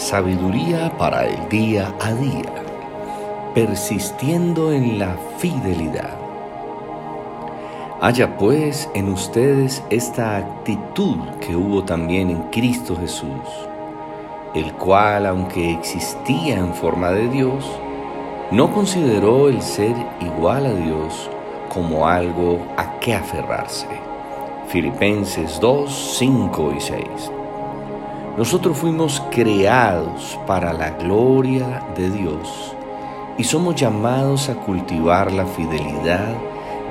Sabiduría para el día a día. Persistiendo en la fidelidad. Haya pues en ustedes esta actitud que hubo también en Cristo Jesús, el cual, aunque existía en forma de Dios, no consideró el ser igual a Dios como algo a qué aferrarse. Filipenses 2, 5 y 6. Nosotros fuimos creados para la gloria de Dios y somos llamados a cultivar la fidelidad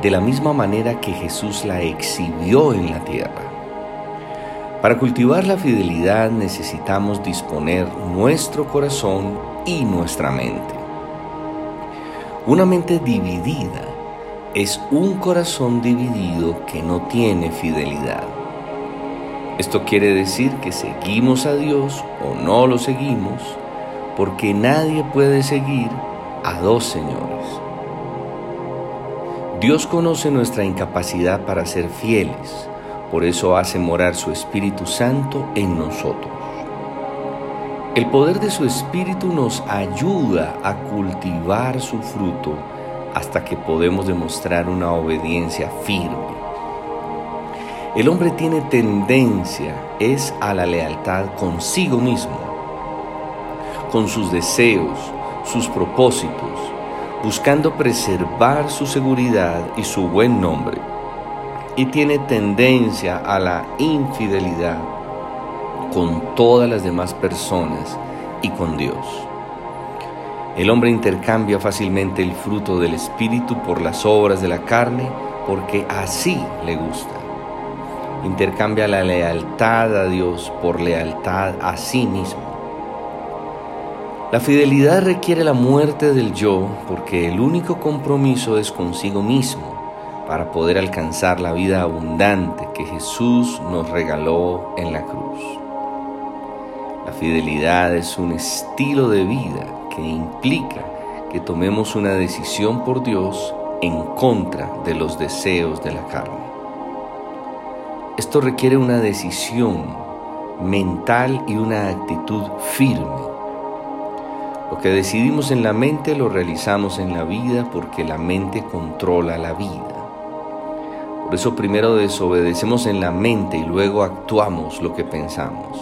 de la misma manera que Jesús la exhibió en la tierra. Para cultivar la fidelidad necesitamos disponer nuestro corazón y nuestra mente. Una mente dividida es un corazón dividido que no tiene fidelidad. Esto quiere decir que seguimos a Dios o no lo seguimos, porque nadie puede seguir a dos señores. Dios conoce nuestra incapacidad para ser fieles, por eso hace morar su Espíritu Santo en nosotros. El poder de su Espíritu nos ayuda a cultivar su fruto hasta que podemos demostrar una obediencia firme. El hombre tiene tendencia es a la lealtad consigo mismo, con sus deseos, sus propósitos, buscando preservar su seguridad y su buen nombre, y tiene tendencia a la infidelidad con todas las demás personas y con Dios. El hombre intercambia fácilmente el fruto del Espíritu por las obras de la carne porque así le gusta intercambia la lealtad a Dios por lealtad a sí mismo. La fidelidad requiere la muerte del yo porque el único compromiso es consigo mismo para poder alcanzar la vida abundante que Jesús nos regaló en la cruz. La fidelidad es un estilo de vida que implica que tomemos una decisión por Dios en contra de los deseos de la carne. Esto requiere una decisión mental y una actitud firme. Lo que decidimos en la mente lo realizamos en la vida porque la mente controla la vida. Por eso primero desobedecemos en la mente y luego actuamos lo que pensamos.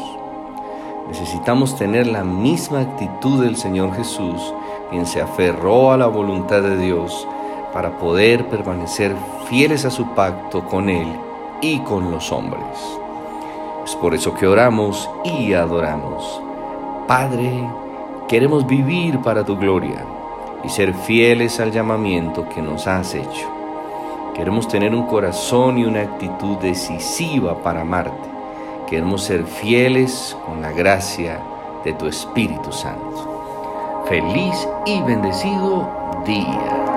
Necesitamos tener la misma actitud del Señor Jesús, quien se aferró a la voluntad de Dios para poder permanecer fieles a su pacto con Él y con los hombres. Es por eso que oramos y adoramos. Padre, queremos vivir para tu gloria y ser fieles al llamamiento que nos has hecho. Queremos tener un corazón y una actitud decisiva para amarte. Queremos ser fieles con la gracia de tu Espíritu Santo. Feliz y bendecido día.